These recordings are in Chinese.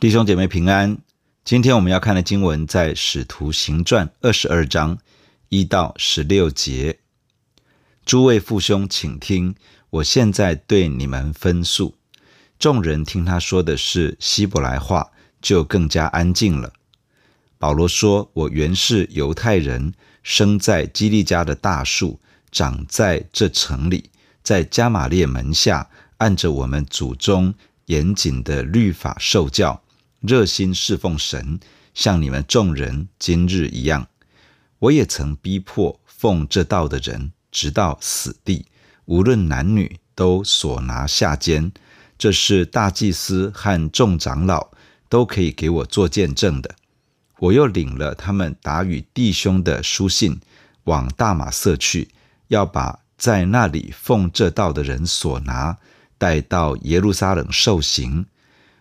弟兄姐妹平安。今天我们要看的经文在《使徒行传》二十二章一到十六节。诸位父兄，请听，我现在对你们分诉。众人听他说的是希伯来话，就更加安静了。保罗说：“我原是犹太人，生在基利家的大树，长在这城里，在加玛列门下，按着我们祖宗严谨的律法受教，热心侍奉神，像你们众人今日一样。我也曾逼迫奉这道的人，直到死地，无论男女，都所拿下监。”这是大祭司和众长老都可以给我做见证的。我又领了他们打与弟兄的书信，往大马色去，要把在那里奉这道的人所拿带到耶路撒冷受刑。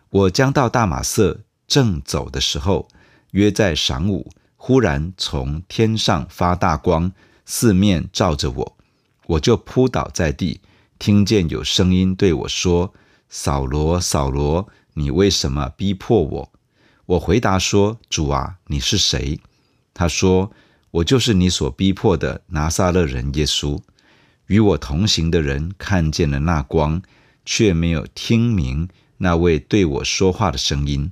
我将到大马色，正走的时候，约在晌午，忽然从天上发大光，四面照着我，我就扑倒在地，听见有声音对我说。扫罗，扫罗，你为什么逼迫我？我回答说：主啊，你是谁？他说：我就是你所逼迫的拿撒勒人耶稣。与我同行的人看见了那光，却没有听明那位对我说话的声音。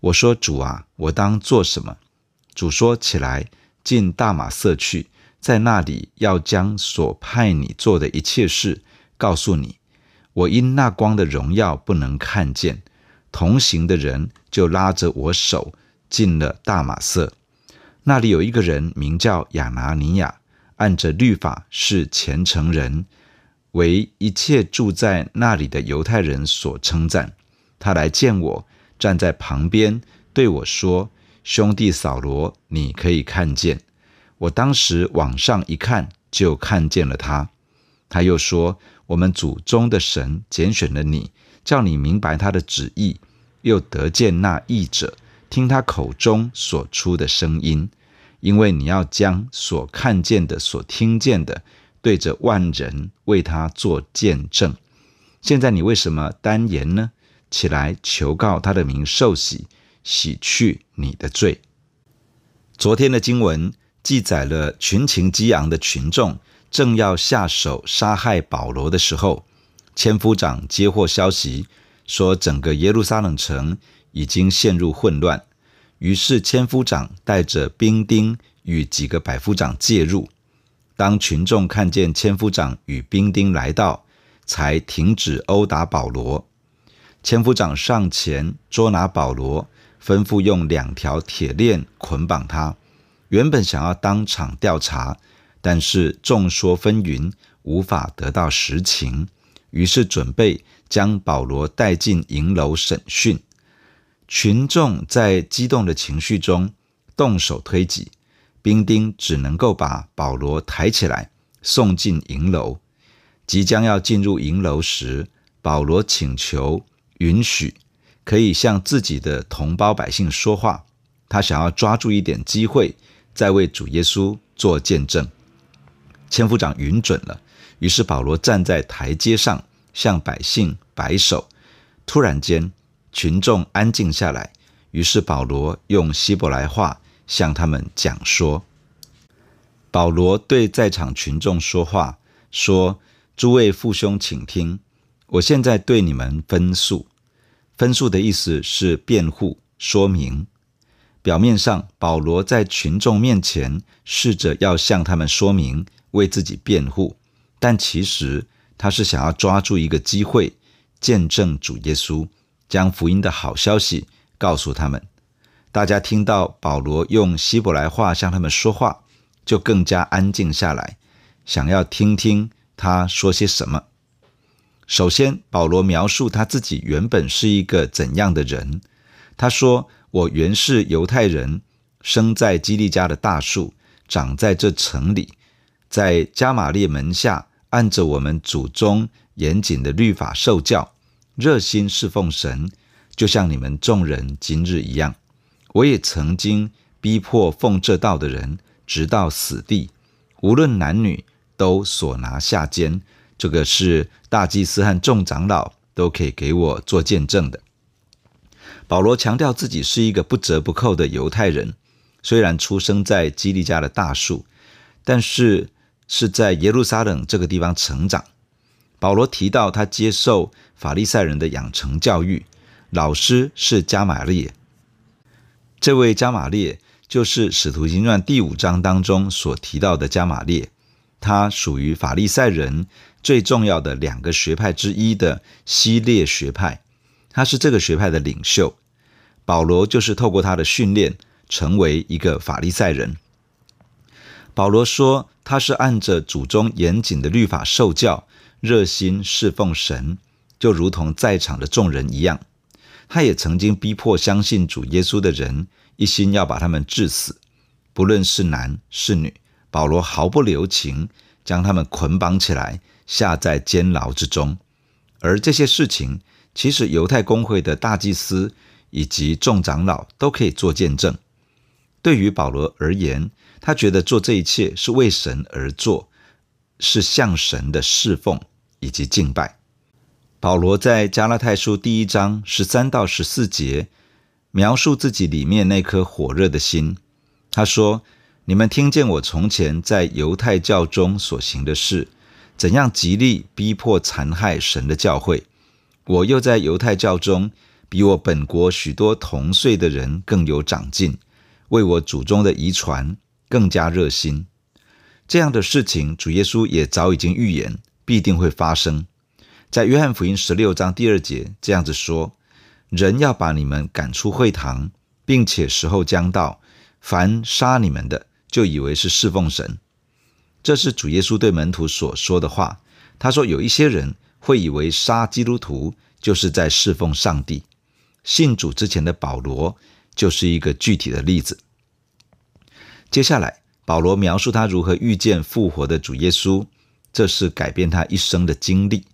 我说：主啊，我当做什么？主说：起来，进大马色去，在那里要将所派你做的一切事告诉你。我因那光的荣耀不能看见，同行的人就拉着我手进了大马色。那里有一个人名叫亚拿尼亚，按着律法是虔诚人，为一切住在那里的犹太人所称赞。他来见我，站在旁边对我说：“兄弟扫罗，你可以看见。”我当时往上一看，就看见了他。他又说：“我们祖宗的神拣选了你，叫你明白他的旨意，又得见那译者，听他口中所出的声音，因为你要将所看见的、所听见的，对着万人为他做见证。现在你为什么单言呢？起来求告他的名受洗，洗去你的罪。”昨天的经文记载了群情激昂的群众。正要下手杀害保罗的时候，千夫长接获消息，说整个耶路撒冷城已经陷入混乱。于是千夫长带着兵丁与几个百夫长介入。当群众看见千夫长与兵丁来到，才停止殴打保罗。千夫长上前捉拿保罗，吩咐用两条铁链捆绑他。原本想要当场调查。但是众说纷纭，无法得到实情，于是准备将保罗带进营楼审讯。群众在激动的情绪中动手推挤，兵丁只能够把保罗抬起来送进营楼。即将要进入营楼时，保罗请求允许可以向自己的同胞百姓说话，他想要抓住一点机会，再为主耶稣做见证。千夫长允准了，于是保罗站在台阶上向百姓摆手。突然间，群众安静下来。于是保罗用希伯来话向他们讲说：“保罗对在场群众说话，说：‘诸位父兄，请听，我现在对你们分诉。分诉的意思是辩护、说明。表面上，保罗在群众面前试着要向他们说明。’为自己辩护，但其实他是想要抓住一个机会，见证主耶稣，将福音的好消息告诉他们。大家听到保罗用希伯来话向他们说话，就更加安静下来，想要听听他说些什么。首先，保罗描述他自己原本是一个怎样的人。他说：“我原是犹太人，生在基利家的大树，长在这城里。”在加玛列门下，按着我们祖宗严谨的律法受教，热心侍奉神，就像你们众人今日一样。我也曾经逼迫奉这道的人，直到死地，无论男女，都所拿下监。这个是大祭司和众长老都可以给我做见证的。保罗强调自己是一个不折不扣的犹太人，虽然出生在基利家的大树，但是是在耶路撒冷这个地方成长。保罗提到他接受法利赛人的养成教育，老师是加玛列。这位加玛列就是《使徒行传》第五章当中所提到的加玛列，他属于法利赛人最重要的两个学派之一的希列学派，他是这个学派的领袖。保罗就是透过他的训练，成为一个法利赛人。保罗说他是按着祖宗严谨的律法受教，热心侍奉神，就如同在场的众人一样。他也曾经逼迫相信主耶稣的人，一心要把他们治死，不论是男是女，保罗毫不留情，将他们捆绑起来，下在监牢之中。而这些事情，其实犹太公会的大祭司以及众长老都可以做见证。对于保罗而言，他觉得做这一切是为神而做，是向神的侍奉以及敬拜。保罗在加拉太书第一章十三到十四节描述自己里面那颗火热的心。他说：“你们听见我从前在犹太教中所行的事，怎样极力逼迫残害神的教会。我又在犹太教中比我本国许多同岁的人更有长进，为我祖宗的遗传更加热心。这样的事情，主耶稣也早已经预言，必定会发生。”在约翰福音十六章第二节这样子说：“人要把你们赶出会堂，并且时候将到，凡杀你们的，就以为是侍奉神。”这是主耶稣对门徒所说的话。他说：“有一些人会以为杀基督徒就是在侍奉上帝。”信主之前的保罗就是一个具体的例子。接下来，保罗描述他如何遇见复活的主耶稣，这是改变他一生的经历。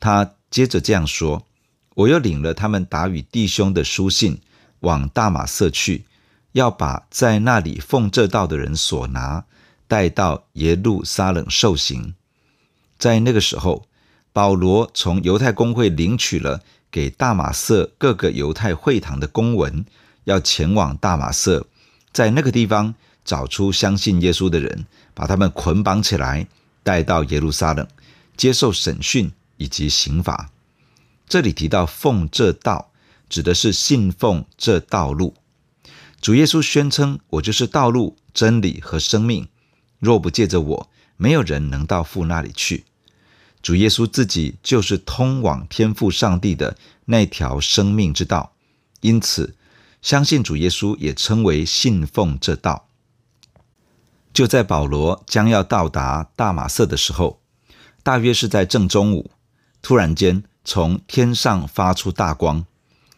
他接着这样说：“我又领了他们打与弟兄的书信，往大马色去，要把在那里奉这道的人所拿，带到耶路撒冷受刑。”在那个时候，保罗从犹太公会领取了给大马色各个犹太会堂的公文，要前往大马色，在那个地方找出相信耶稣的人，把他们捆绑起来，带到耶路撒冷，接受审讯。以及刑罚，这里提到奉这道，指的是信奉这道路。主耶稣宣称：“我就是道路、真理和生命，若不借着我，没有人能到父那里去。”主耶稣自己就是通往天父上帝的那条生命之道，因此相信主耶稣也称为信奉这道。就在保罗将要到达大马色的时候，大约是在正中午。突然间，从天上发出大光，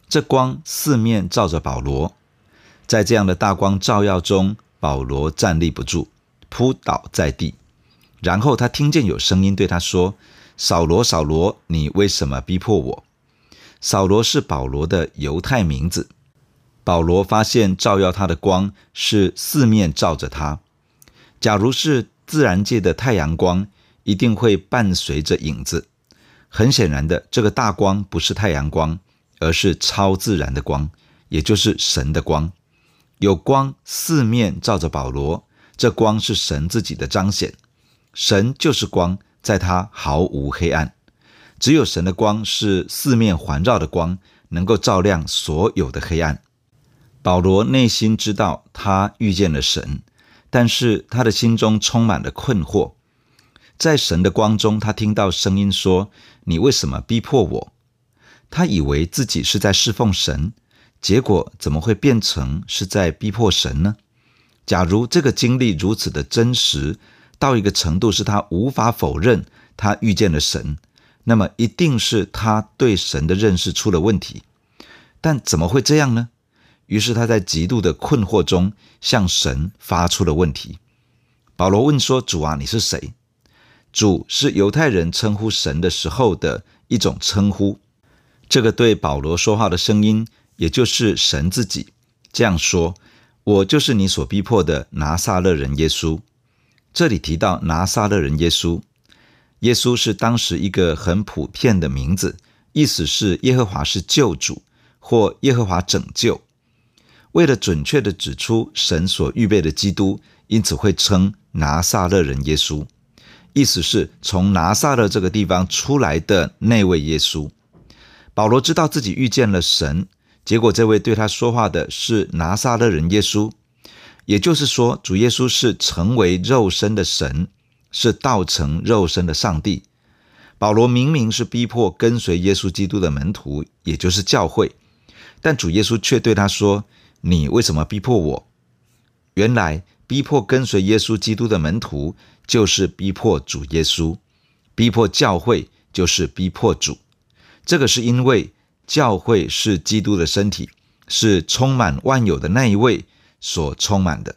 这光四面照着保罗，在这样的大光照耀中，保罗站立不住，扑倒在地。然后他听见有声音对他说：“扫罗，扫罗，你为什么逼迫我？”扫罗是保罗的犹太名字。保罗发现照耀他的光是四面照着他。假如是自然界的太阳光，一定会伴随着影子。很显然的，这个大光不是太阳光，而是超自然的光，也就是神的光。有光四面照着保罗，这光是神自己的彰显。神就是光，在他毫无黑暗。只有神的光是四面环绕的光，能够照亮所有的黑暗。保罗内心知道他遇见了神，但是他的心中充满了困惑。在神的光中，他听到声音说：“你为什么逼迫我？”他以为自己是在侍奉神，结果怎么会变成是在逼迫神呢？假如这个经历如此的真实，到一个程度是他无法否认他遇见了神，那么一定是他对神的认识出了问题。但怎么会这样呢？于是他在极度的困惑中向神发出了问题。保罗问说：“主啊，你是谁？”主是犹太人称呼神的时候的一种称呼，这个对保罗说话的声音，也就是神自己这样说：“我就是你所逼迫的拿撒勒人耶稣。”这里提到拿撒勒人耶稣，耶稣是当时一个很普遍的名字，意思是耶和华是救主，或耶和华拯救。为了准确地指出神所预备的基督，因此会称拿撒勒人耶稣，意思是从拿撒勒这个地方出来的那位耶稣。保罗知道自己遇见了神，结果这位对他说话的是拿撒勒人耶稣，也就是说，主耶稣是成为肉身的神，是道成肉身的上帝。保罗明明是逼迫跟随耶稣基督的门徒，也就是教会，但主耶稣却对他说：“你为什么逼迫我？”原来逼迫跟随耶稣基督的门徒，就是逼迫主耶稣；逼迫教会，就是逼迫主。这个是因为教会是基督的身体，是充满万有的那一位所充满的。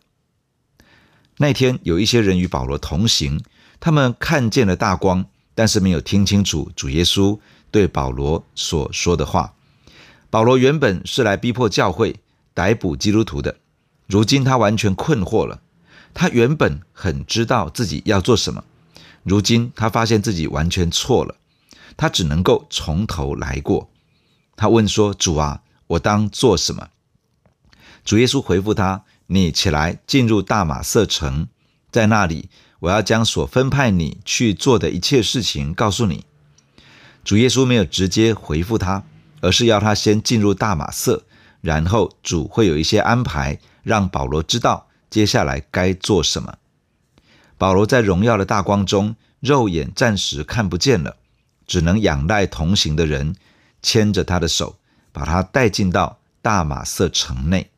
那天有一些人与保罗同行，他们看见了大光，但是没有听清楚主耶稣对保罗所说的话。保罗原本是来逼迫教会、逮捕基督徒的，如今他完全困惑了。他原本很知道自己要做什么，如今他发现自己完全错了。他只能够从头来过。他问说：“主啊，我当做什么？”主耶稣回复他：“你起来，进入大马色城，在那里，我要将所分派你去做的一切事情告诉你。”主耶稣没有直接回复他，而是要他先进入大马色，然后主会有一些安排，让保罗知道接下来该做什么。保罗在荣耀的大光中，肉眼暂时看不见了。只能仰赖同行的人牵着他的手，把他带进到大马色城内。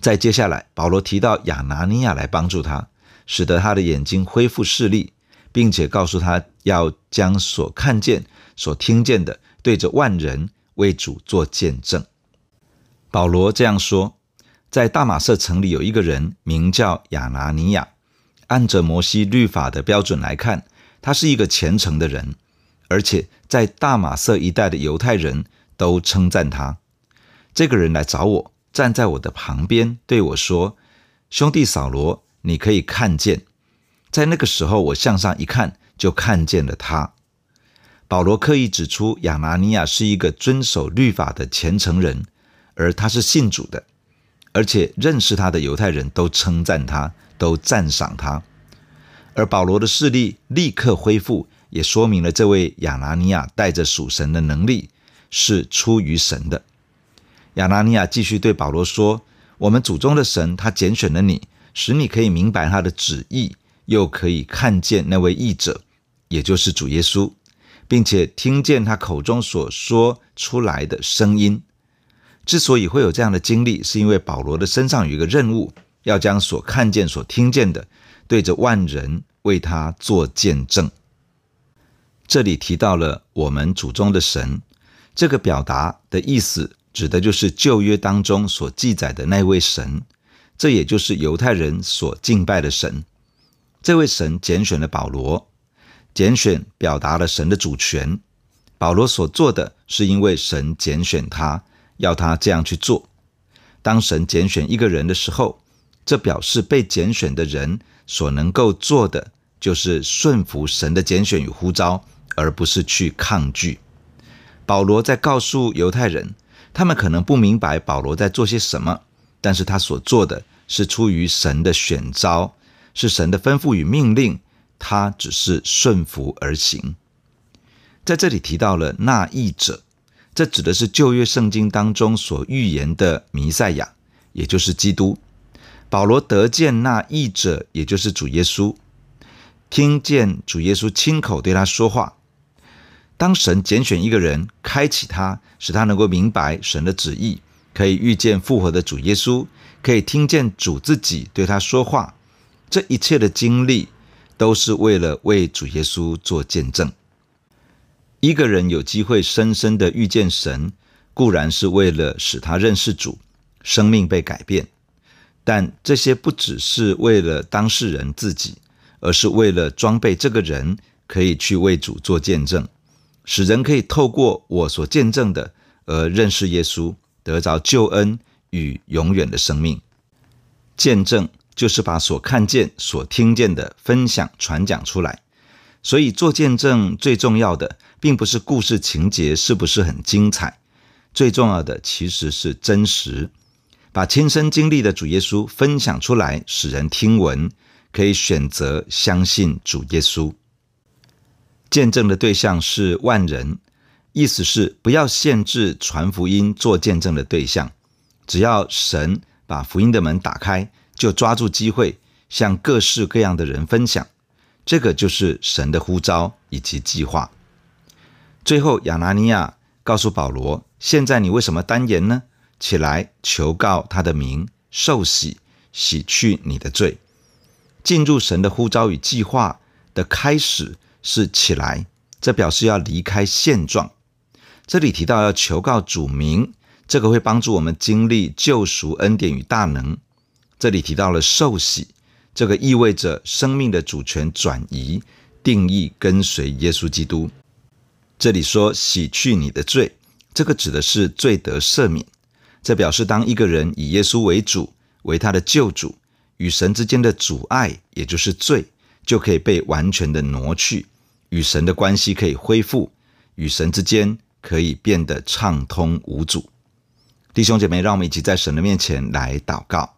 再接下来，保罗提到亚拿尼亚来帮助他，使得他的眼睛恢复视力，并且告诉他要将所看见、所听见的对着万人为主做见证。保罗这样说：在大马色城里有一个人名叫亚拿尼亚，按着摩西律法的标准来看。他是一个虔诚的人，而且在大马色一带的犹太人都称赞他。这个人来找我，站在我的旁边，对我说：“兄弟扫罗，你可以看见。”在那个时候，我向上一看，就看见了他。保罗刻意指出，亚拿尼亚是一个遵守律法的虔诚人，而他是信主的，而且认识他的犹太人都称赞他，都赞赏他。而保罗的视力立刻恢复，也说明了这位亚拿尼亚带着属神的能力是出于神的。亚拿尼亚继续对保罗说：“我们祖宗的神，他拣选了你，使你可以明白他的旨意，又可以看见那位义者，也就是主耶稣，并且听见他口中所说出来的声音。之所以会有这样的经历，是因为保罗的身上有一个任务，要将所看见、所听见的。”对着万人为他做见证。这里提到了我们祖宗的神，这个表达的意思指的就是旧约当中所记载的那位神，这也就是犹太人所敬拜的神。这位神拣选了保罗，拣选表达了神的主权。保罗所做的是因为神拣选他，要他这样去做。当神拣选一个人的时候，这表示被拣选的人。所能够做的就是顺服神的拣选与呼召，而不是去抗拒。保罗在告诉犹太人，他们可能不明白保罗在做些什么，但是他所做的是出于神的选召，是神的吩咐与命令，他只是顺服而行。在这里提到了那义者，这指的是旧约圣经当中所预言的弥赛亚，也就是基督。保罗得见那义者，也就是主耶稣，听见主耶稣亲口对他说话。当神拣选一个人，开启他，使他能够明白神的旨意，可以遇见复活的主耶稣，可以听见主自己对他说话。这一切的经历，都是为了为主耶稣做见证。一个人有机会深深的遇见神，固然是为了使他认识主，生命被改变。但这些不只是为了当事人自己，而是为了装备这个人可以去为主做见证，使人可以透过我所见证的而认识耶稣，得着救恩与永远的生命。见证就是把所看见、所听见的分享、传讲出来。所以做见证最重要的，并不是故事情节是不是很精彩，最重要的其实是真实。把亲身经历的主耶稣分享出来，使人听闻，可以选择相信主耶稣。见证的对象是万人，意思是不要限制传福音做见证的对象，只要神把福音的门打开，就抓住机会向各式各样的人分享。这个就是神的呼召以及计划。最后，亚拿尼亚告诉保罗：“现在你为什么单言呢？起来，求告他的名，受洗，洗去你的罪。”进入神的呼召与计划的开始是起来，这表示要离开现状。这里提到要求告主名，这个会帮助我们经历救赎恩典与大能。这里提到了受洗，这个意味着生命的主权转移，定义跟随耶稣基督。这里说洗去你的罪，这个指的是罪得赦免。这表示当一个人以耶稣为主，为他的救主。与神之间的阻碍，也就是罪，就可以被完全的挪去，与神的关系可以恢复，与神之间可以变得畅通无阻。弟兄姐妹，让我们一起在神的面前来祷告。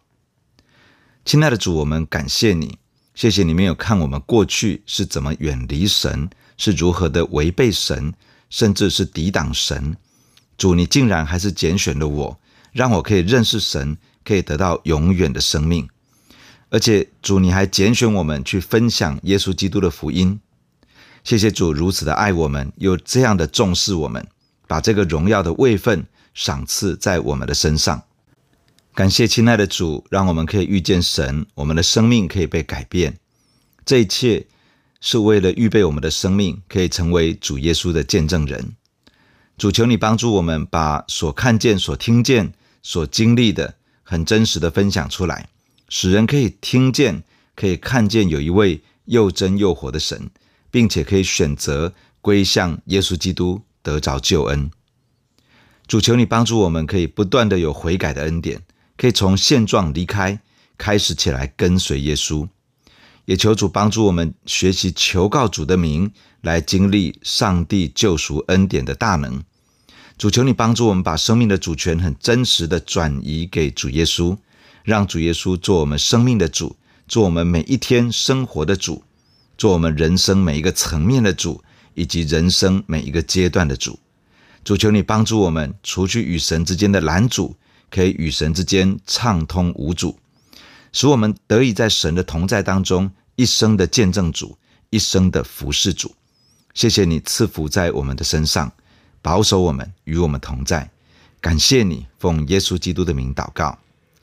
亲爱的主，我们感谢你，谢谢你没有看我们过去是怎么远离神，是如何的违背神，甚至是抵挡神。主，你竟然还是拣选了我，让我可以认识神，可以得到永远的生命。而且主，你还拣选我们去分享耶稣基督的福音。谢谢主如此的爱我们，又这样的重视我们，把这个荣耀的位分赏赐在我们的身上。感谢亲爱的主，让我们可以遇见神，我们的生命可以被改变。这一切是为了预备我们的生命，可以成为主耶稣的见证人。主，求你帮助我们，把所看见、所听见、所经历的，很真实的分享出来。使人可以听见、可以看见有一位又真又活的神，并且可以选择归向耶稣基督，得着救恩。主，求你帮助我们，可以不断的有悔改的恩典，可以从现状离开，开始起来跟随耶稣。也求主帮助我们学习求告主的名，来经历上帝救赎恩典的大能。主，求你帮助我们把生命的主权很真实的转移给主耶稣。让主耶稣做我们生命的主，做我们每一天生活的主，做我们人生每一个层面的主，以及人生每一个阶段的主。主，求你帮助我们，除去与神之间的拦阻，可以与神之间畅通无阻，使我们得以在神的同在当中，一生的见证主，一生的服侍主。谢谢你赐福在我们的身上，保守我们，与我们同在。感谢你，奉耶稣基督的名祷告。